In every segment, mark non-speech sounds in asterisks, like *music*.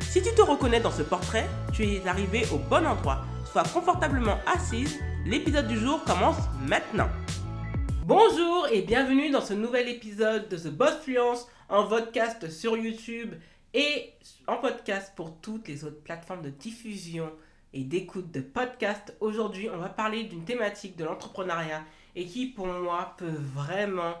Si tu te reconnais dans ce portrait, tu es arrivé au bon endroit. Sois confortablement assise, l'épisode du jour commence maintenant. Bonjour et bienvenue dans ce nouvel épisode de The Boss Fluence en podcast sur YouTube et en podcast pour toutes les autres plateformes de diffusion et d'écoute de podcast. Aujourd'hui, on va parler d'une thématique de l'entrepreneuriat et qui pour moi peut vraiment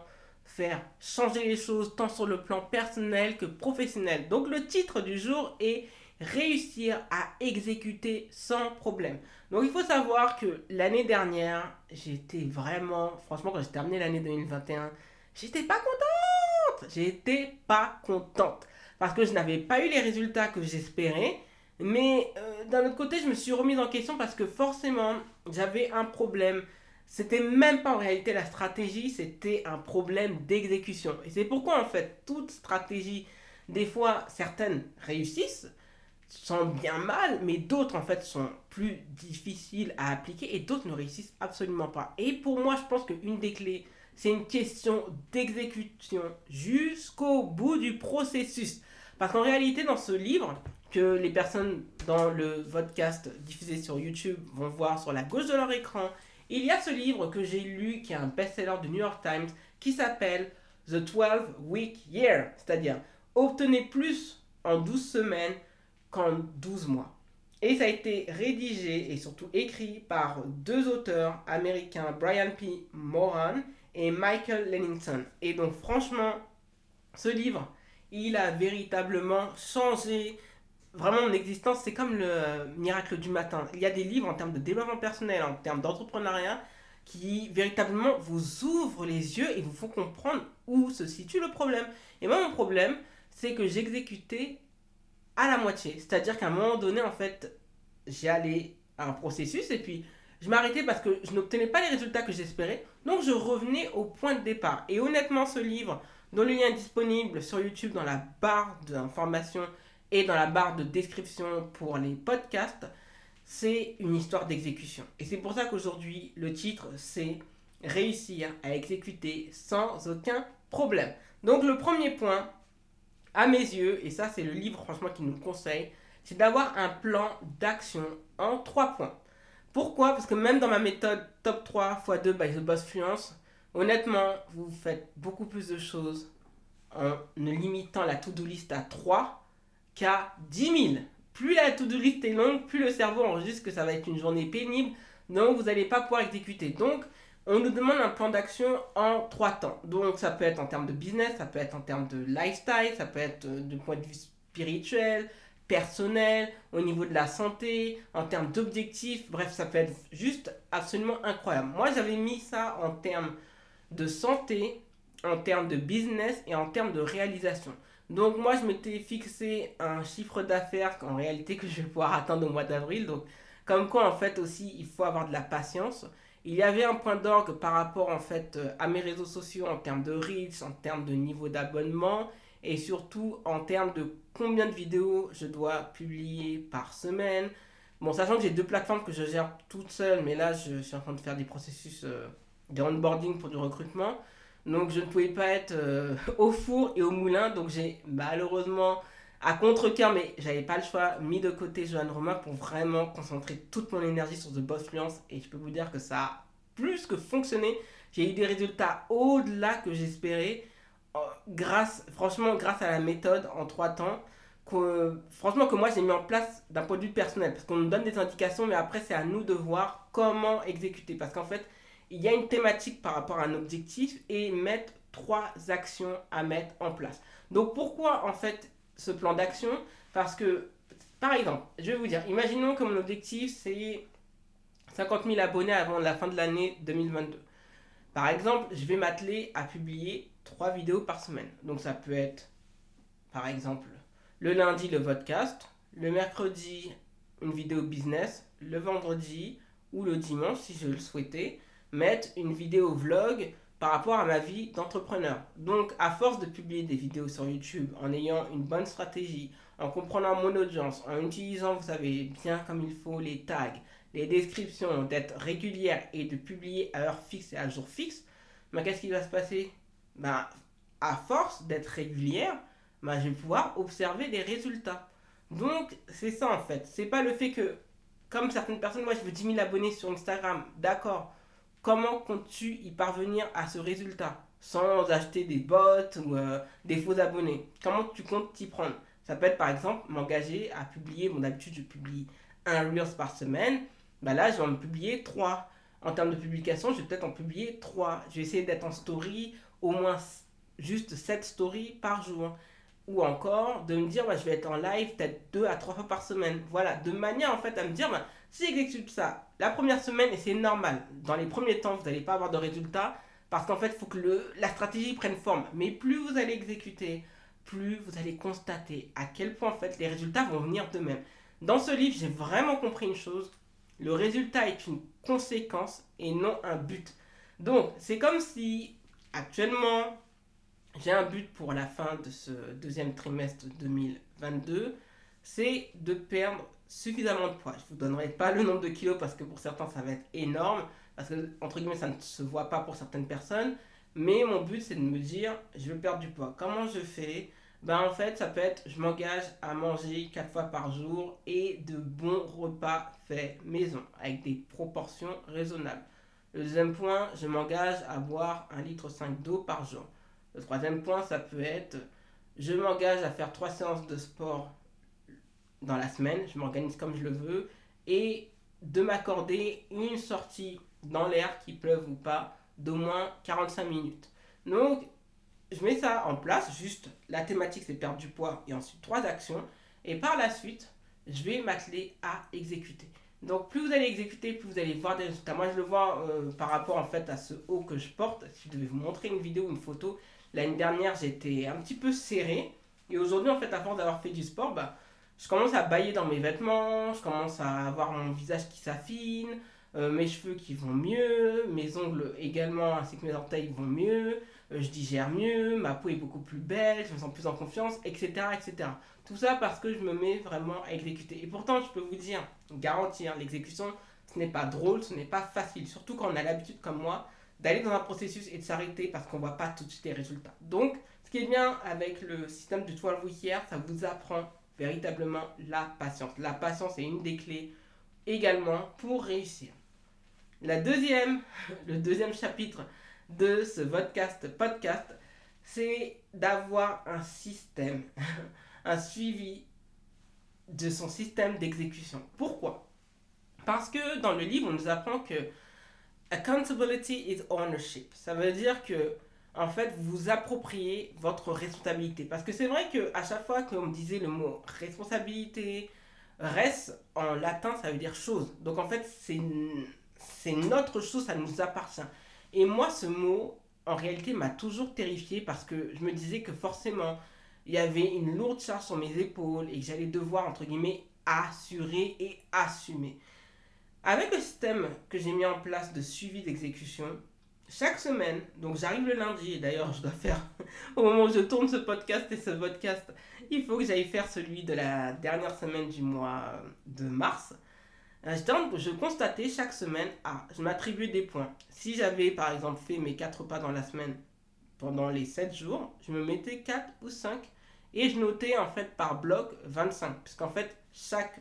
faire changer les choses tant sur le plan personnel que professionnel. Donc le titre du jour est réussir à exécuter sans problème. Donc il faut savoir que l'année dernière, j'étais vraiment, franchement quand j'ai terminé l'année 2021, j'étais pas contente. J'étais pas contente parce que je n'avais pas eu les résultats que j'espérais mais euh, d'un autre côté, je me suis remise en question parce que forcément, j'avais un problème. C'était même pas en réalité la stratégie, c'était un problème d'exécution. Et c'est pourquoi en fait, toute stratégie, des fois, certaines réussissent, sont bien mal, mais d'autres en fait sont plus difficiles à appliquer et d'autres ne réussissent absolument pas. Et pour moi, je pense qu'une des clés, c'est une question d'exécution jusqu'au bout du processus. Parce qu'en réalité, dans ce livre, que les personnes dans le podcast diffusé sur YouTube vont voir sur la gauche de leur écran, il y a ce livre que j'ai lu qui est un best-seller du New York Times qui s'appelle The 12 Week Year, c'est-à-dire obtenez plus en 12 semaines qu'en 12 mois. Et ça a été rédigé et surtout écrit par deux auteurs américains, Brian P. Moran et Michael Lennington. Et donc franchement, ce livre, il a véritablement changé vraiment mon existence, c'est comme le miracle du matin. Il y a des livres en termes de développement personnel, en termes d'entrepreneuriat, qui véritablement vous ouvrent les yeux et vous font comprendre où se situe le problème. Et moi, mon problème, c'est que j'exécutais à la moitié. C'est-à-dire qu'à un moment donné, en fait, j'ai allé à un processus et puis je m'arrêtais parce que je n'obtenais pas les résultats que j'espérais. Donc, je revenais au point de départ. Et honnêtement, ce livre, dont le lien est disponible sur YouTube dans la barre d'information et dans la barre de description pour les podcasts, c'est une histoire d'exécution. Et c'est pour ça qu'aujourd'hui, le titre, c'est réussir à exécuter sans aucun problème. Donc le premier point, à mes yeux, et ça c'est le livre franchement qui nous le conseille, c'est d'avoir un plan d'action en trois points. Pourquoi? Parce que même dans ma méthode top 3 x 2 by The Boss Fluence, honnêtement, vous faites beaucoup plus de choses en ne limitant la to-do list à 3 qu'à 10 000. Plus la to-do list est longue, plus le cerveau enregistre que ça va être une journée pénible, donc vous n'allez pas pouvoir exécuter. Donc, on nous demande un plan d'action en trois temps. Donc, ça peut être en termes de business, ça peut être en termes de lifestyle, ça peut être euh, du point de vue spirituel, personnel, au niveau de la santé, en termes d'objectifs. Bref, ça peut être juste absolument incroyable. Moi, j'avais mis ça en termes de santé, en termes de business et en termes de réalisation. Donc moi, je m'étais fixé un chiffre d'affaires en réalité que je vais pouvoir atteindre au mois d'avril. Donc comme quoi, en fait, aussi, il faut avoir de la patience. Il y avait un point d'orgue par rapport, en fait, euh, à mes réseaux sociaux en termes de reach, en termes de niveau d'abonnement et surtout en termes de combien de vidéos je dois publier par semaine. Bon, sachant que j'ai deux plateformes que je gère toute seule, mais là, je, suis en train de faire des processus euh, de onboarding pour du recrutement. Donc je ne pouvais pas être euh, *laughs* au four et au moulin. Donc j'ai malheureusement, à contre-cœur, mais j'avais pas le choix, mis de côté Johan Romain pour vraiment concentrer toute mon énergie sur The Boss Fluence. Et je peux vous dire que ça a plus que fonctionné. J'ai eu des résultats au-delà que j'espérais. Grâce, franchement, grâce à la méthode en trois temps. Que, franchement, que moi j'ai mis en place d'un point de vue personnel. Parce qu'on nous donne des indications, mais après c'est à nous de voir comment exécuter. Parce qu'en fait, il y a une thématique par rapport à un objectif et mettre trois actions à mettre en place. Donc pourquoi en fait ce plan d'action? Parce que, par exemple, je vais vous dire, imaginons que mon objectif c'est 50 000 abonnés avant la fin de l'année 2022. Par exemple, je vais m'atteler à publier trois vidéos par semaine. Donc ça peut être, par exemple, le lundi le podcast, le mercredi une vidéo business le vendredi ou le dimanche si je le souhaitais, mettre une vidéo vlog par rapport à ma vie d'entrepreneur. Donc, à force de publier des vidéos sur YouTube, en ayant une bonne stratégie, en comprenant mon audience, en utilisant, vous savez, bien comme il faut les tags, les descriptions, d'être régulière et de publier à heure fixe et à jour fixe, mais qu'est-ce qui va se passer? Ben, À force d'être régulière, ben, je vais pouvoir observer des résultats. Donc, c'est ça en fait. C'est pas le fait que, comme certaines personnes, moi je veux 10 000 abonnés sur Instagram, d'accord. Comment comptes-tu y parvenir à ce résultat? Sans acheter des bots ou euh, des faux abonnés Comment tu comptes t'y prendre? Ça peut être par exemple m'engager à publier, mon habitude je publie un Reels par semaine, bah là je vais en publier 3. En termes de publication, je vais peut-être en publier 3. Je vais essayer d'être en story au moins juste 7 stories par jour ou encore de me dire bah, je vais être en live peut-être deux à trois fois par semaine. Voilà, de manière en fait à me dire bah, si j'exécute ça la première semaine et c'est normal, dans les premiers temps vous n'allez pas avoir de résultats parce qu'en fait il faut que la stratégie prenne forme. Mais plus vous allez exécuter, plus vous allez constater à quel point en fait les résultats vont venir d'eux-mêmes. Dans ce livre, j'ai vraiment compris une chose, le résultat est une conséquence et non un but. Donc, c'est comme si actuellement, j'ai un but pour la fin de ce deuxième trimestre 2022, c'est de perdre suffisamment de poids. Je ne vous donnerai pas le nombre de kilos parce que pour certains ça va être énorme, parce que entre guillemets ça ne se voit pas pour certaines personnes, mais mon but c'est de me dire je veux perdre du poids. Comment je fais? Ben en fait ça peut être je m'engage à manger 4 fois par jour et de bons repas faits maison avec des proportions raisonnables. Le deuxième point, je m'engage à boire 1,5 litre d'eau par jour. Le troisième point, ça peut être je m'engage à faire trois séances de sport dans la semaine, je m'organise comme je le veux, et de m'accorder une sortie dans l'air, qui pleuve ou pas, d'au moins 45 minutes. Donc, je mets ça en place, juste la thématique c'est perdre du poids et ensuite trois actions, et par la suite, je vais m'atteler à exécuter. Donc plus vous allez exécuter, plus vous allez voir des résultats. Moi je le vois euh, par rapport en fait à ce haut que je porte. Si je devais vous montrer une vidéo ou une photo, L'année dernière, j'étais un petit peu serré. Et aujourd'hui, en fait, à force d'avoir fait du sport, bah, je commence à bailler dans mes vêtements, je commence à avoir mon visage qui s'affine, euh, mes cheveux qui vont mieux, mes ongles également, ainsi que mes orteils vont mieux, euh, je digère mieux, ma peau est beaucoup plus belle, je me sens plus en confiance, etc., etc. Tout ça parce que je me mets vraiment à exécuter. Et pourtant, je peux vous dire, garantir, l'exécution, ce n'est pas drôle, ce n'est pas facile, surtout quand on a l'habitude comme moi d'aller dans un processus et de s'arrêter parce qu'on ne voit pas tout de suite les résultats. Donc, ce qui est bien avec le système du 12 week year, ça vous apprend véritablement la patience. La patience est une des clés également pour réussir. La deuxième, *laughs* le deuxième chapitre de ce podcast, podcast c'est d'avoir un système, *laughs* un suivi de son système d'exécution. Pourquoi? Parce que dans le livre, on nous apprend que Accountability is ownership. Ça veut dire que, en fait, vous appropriez votre responsabilité. Parce que c'est vrai que à chaque fois qu'on disait le mot responsabilité, reste en latin, ça veut dire chose. Donc en fait, c'est notre chose, ça nous appartient. Et moi, ce mot, en réalité, m'a toujours terrifié parce que je me disais que forcément, il y avait une lourde charge sur mes épaules et que j'allais devoir, entre guillemets, assurer et assumer. Avec le système que j'ai mis en place de suivi d'exécution, chaque semaine, donc j'arrive le lundi, et d'ailleurs je dois faire, *laughs* au moment où je tourne ce podcast et ce podcast, il faut que j'aille faire celui de la dernière semaine du mois de mars. Euh, je constatais chaque semaine, ah, je m'attribuais des points. Si j'avais par exemple fait mes 4 pas dans la semaine pendant les 7 jours, je me mettais 4 ou 5 et je notais en fait par bloc 25. Puisqu'en fait, chaque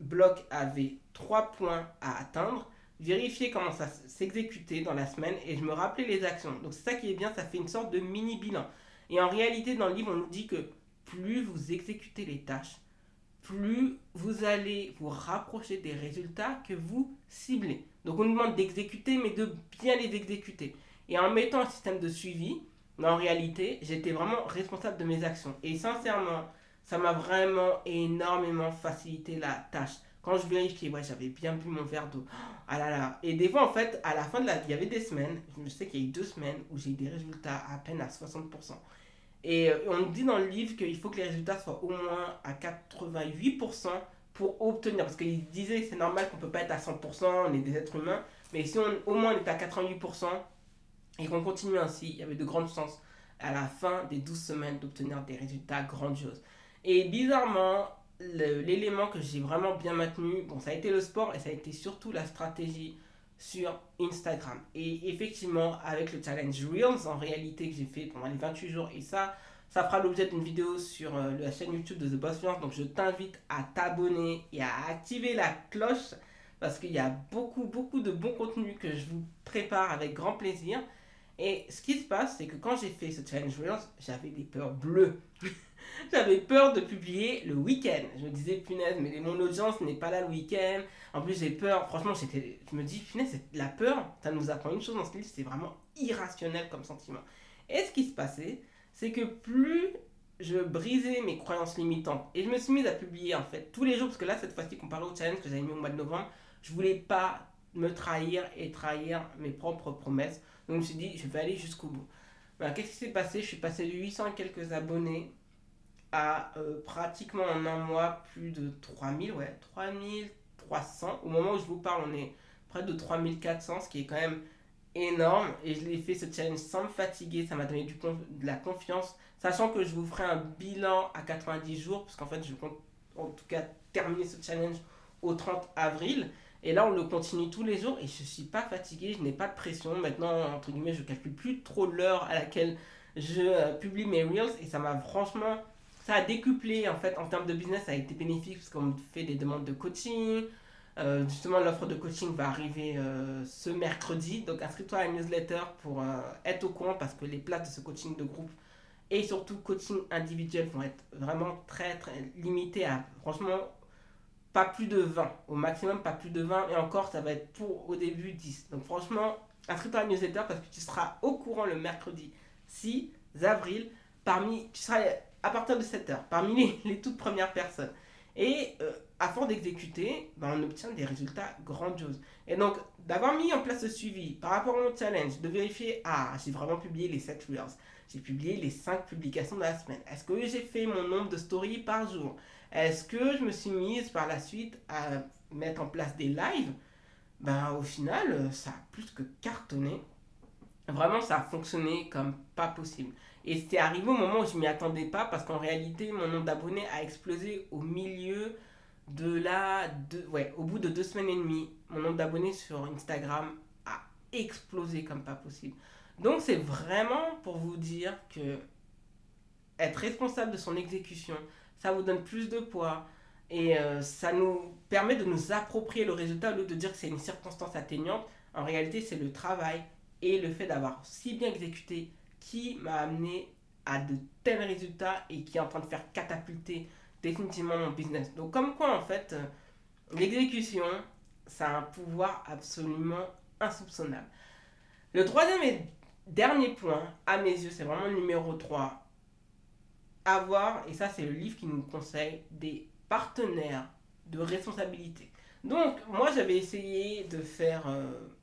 bloc avait 3 points à atteindre, vérifier comment ça s'exécutait dans la semaine et je me rappelais les actions. Donc c'est ça qui est bien, ça fait une sorte de mini bilan. Et en réalité, dans le livre, on nous dit que plus vous exécutez les tâches, plus vous allez vous rapprocher des résultats que vous ciblez. Donc on nous demande d'exécuter, mais de bien les exécuter. Et en mettant un système de suivi, en réalité, j'étais vraiment responsable de mes actions. Et sincèrement, ça m'a vraiment énormément facilité la tâche. Quand je vérifiais, ouais, j'avais bien bu mon verre d'eau. Ah là là. Et des fois, en fait, à la fin de la... Il y avait des semaines, je sais qu'il y a eu deux semaines où j'ai eu des résultats à peine à 60%. Et euh, on dit dans le livre qu'il faut que les résultats soient au moins à 88% pour obtenir, parce qu'il disait c'est normal qu'on peut pas être à 100%, on est des êtres humains, mais si on, au moins on est à 88% et qu'on continue ainsi, il y avait de grandes chances à la fin des 12 semaines d'obtenir des résultats grandioses. Et bizarrement, l'élément que j'ai vraiment bien maintenu, bon, ça a été le sport et ça a été surtout la stratégie sur Instagram. Et effectivement, avec le challenge Reels, en réalité, que j'ai fait pendant les 28 jours, et ça, ça fera l'objet d'une vidéo sur euh, la chaîne YouTube de The Boss Fluence. Donc, je t'invite à t'abonner et à activer la cloche parce qu'il y a beaucoup, beaucoup de bons contenus que je vous prépare avec grand plaisir. Et ce qui se passe, c'est que quand j'ai fait ce challenge Reels, j'avais des peurs bleues. *laughs* J'avais peur de publier le week-end. Je me disais, punaise, mais mon audience n'est pas là le week-end. En plus, j'ai peur. Franchement, je me dis, punaise, la peur, ça nous apprend une chose dans ce livre, c'est vraiment irrationnel comme sentiment. Et ce qui se passait, c'est que plus je brisais mes croyances limitantes et je me suis mise à publier en fait tous les jours, parce que là, cette fois-ci, comparé au challenge que j'avais mis au mois de novembre, je voulais pas me trahir et trahir mes propres promesses. Donc, je me suis dit, je vais aller jusqu'au bout. Ben, Qu'est-ce qui s'est passé? Je suis passé de 800 et quelques abonnés à euh, pratiquement en un mois plus de 3000, ouais, 3300. Au moment où je vous parle, on est près de 3400, ce qui est quand même énorme. Et je l'ai fait ce challenge sans me fatiguer, ça m'a donné du de la confiance, sachant que je vous ferai un bilan à 90 jours, parce qu'en fait, je compte en tout cas terminer ce challenge au 30 avril. Et là, on le continue tous les jours et je suis pas fatigué, je n'ai pas de pression. Maintenant, entre guillemets, je calcule plus trop l'heure à laquelle je euh, publie mes reels et ça m'a franchement ça a décuplé en fait en termes de business, ça a été bénéfique parce qu'on fait des demandes de coaching. Euh, justement, l'offre de coaching va arriver euh, ce mercredi. Donc, inscris-toi à la newsletter pour euh, être au courant parce que les places de ce coaching de groupe et surtout coaching individuel vont être vraiment très très limitées à franchement pas plus de 20. Au maximum, pas plus de 20. Et encore, ça va être pour au début 10. Donc, franchement, inscris-toi à la newsletter parce que tu seras au courant le mercredi 6 avril. Parmi, tu seras à partir de cette heure, parmi *laughs* les, toutes premières personnes. Et euh, à force d'exécuter, ben, on obtient des résultats grandioses. Et donc, d'avoir mis en place ce suivi par rapport au challenge, de vérifier, ah, j'ai vraiment publié les 7 reels, j'ai publié les 5 publications de la semaine. Est-ce que j'ai fait mon nombre de stories par jour? Est-ce que je me suis mise par la suite à mettre en place des lives? Ben, au final, ça a plus que cartonné. Vraiment, ça a fonctionné comme pas possible. Et c'est arrivé au moment où je m'y attendais pas parce qu'en réalité, mon nombre d'abonnés a explosé au milieu de la. De, ouais, au bout de deux semaines et demie, mon nombre d'abonnés sur Instagram a explosé comme pas possible. Donc c'est vraiment pour vous dire que être responsable de son exécution, ça vous donne plus de poids et euh, ça nous permet de nous approprier le résultat au lieu de dire que c'est une circonstance atteignante. En réalité, c'est le travail et le fait d'avoir si bien exécuté qui m'a amené à de tels résultats et qui est en train de faire catapulter définitivement mon business. Donc comme quoi en fait, euh, l'exécution, ça a un pouvoir absolument insoupçonnable. Le troisième et dernier point, à mes yeux, c'est vraiment le numéro 3. Avoir, et ça c'est le livre qui nous conseille, des partenaires de responsabilité. Donc moi j'avais essayé de faire... Euh,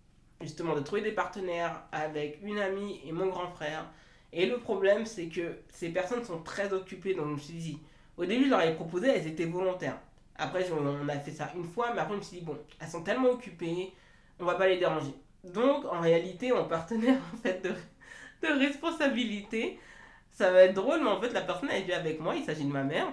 justement de trouver des partenaires avec une amie et mon grand frère. Et le problème, c'est que ces personnes sont très occupées. Donc je me suis dit, au début, je leur avais proposé, elles étaient volontaires. Après, on a fait ça une fois, mais après, je me suis dit, bon, elles sont tellement occupées, on va pas les déranger. Donc, en réalité, mon partenaire *laughs* en fait, de, de responsabilité, ça va être drôle, mais en fait, la personne, elle vit avec moi, il s'agit de ma mère.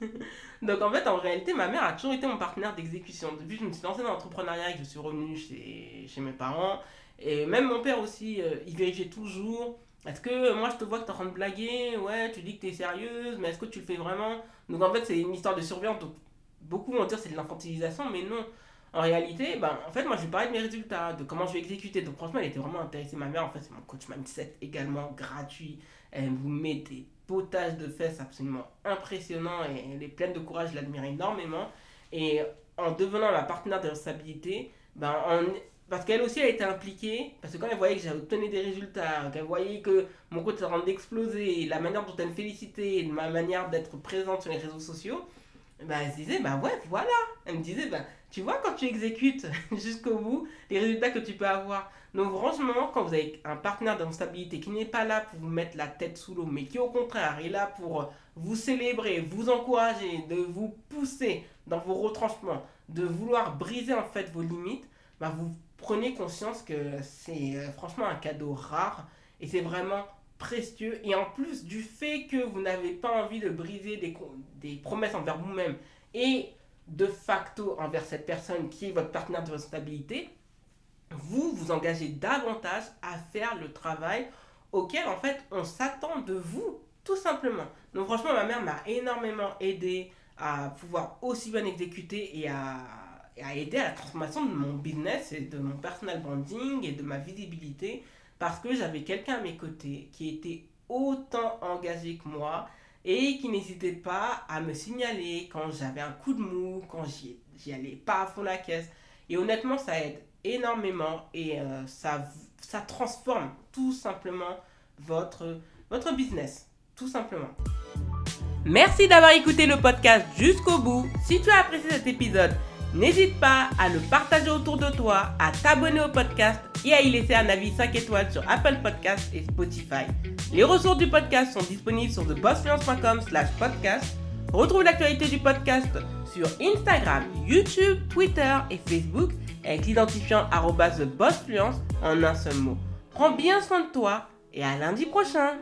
*laughs* Donc, en fait, en réalité, ma mère a toujours été mon partenaire d'exécution. Depuis que je me suis lancé dans l'entrepreneuriat et que je suis revenu chez, chez mes parents, et même mon père aussi, euh, il vérifiait toujours. Est-ce que moi je te vois que tu es en train de blaguer? Ouais, tu dis que tu es sérieuse, mais est-ce que tu le fais vraiment? Donc en fait, c'est une histoire de surveillance. Donc, beaucoup vont dire c'est de l'infantilisation, mais non. En réalité, ben, en fait, moi je lui parlais de mes résultats, de comment je vais exécuter. Donc franchement, elle était vraiment intéressée. Ma mère, en fait, c'est mon coach mindset également gratuit. Elle vous met des potages de fesses absolument impressionnants et elle est pleine de courage, je l'admire énormément. Et en devenant ma partenaire de responsabilité, ben, parce qu'elle aussi a été impliquée, parce que quand elle voyait que obtenu des résultats, qu'elle voyait que mon compte était en train d'exploser, la manière dont elle me félicitait, ma manière d'être présente sur les réseaux sociaux, bah, elle se disait, bah ouais, voilà. Elle me disait, bah, tu vois, quand tu exécutes *laughs* jusqu'au bout, les résultats que tu peux avoir. Donc, franchement, quand vous avez un partenaire d'instabilité qui n'est pas là pour vous mettre la tête sous l'eau, mais qui au contraire est là pour vous célébrer, vous encourager, de vous pousser dans vos retranchements, de vouloir briser en fait vos limites, bah, vous prenez conscience que c'est euh, franchement un cadeau rare et c'est vraiment précieux. Et en plus du fait que vous n'avez pas envie de briser des, des promesses envers vous-même et de facto envers cette personne qui est votre partenaire de stabilité, vous vous engagez davantage à faire le travail auquel en fait on s'attend de vous, tout simplement. Donc franchement, ma mère m'a énormément aidé à pouvoir aussi bien exécuter et à, à aider à la transformation de mon business et de mon personal branding et de ma visibilité parce que j'avais quelqu'un à mes côtés qui était autant engagé que moi et qui n'hésitait pas à me signaler quand j'avais un coup de mou, quand j'y allais pas à fond la caisse. Et honnêtement, ça aide énormément et euh, ça, transforme tout simplement votre, votre business. Tout simplement. Merci d'avoir écouté le podcast jusqu'au bout. Si tu as apprécié cet épisode, N'hésite pas à le partager autour de toi, à t'abonner au podcast et à y laisser un avis 5 étoiles sur Apple Podcasts et Spotify. Les ressources du podcast sont disponibles sur thebossfluence.com slash podcast. Retrouve l'actualité du podcast sur Instagram, YouTube, Twitter et Facebook avec l'identifiant TheBossFluence en un seul mot. Prends bien soin de toi et à lundi prochain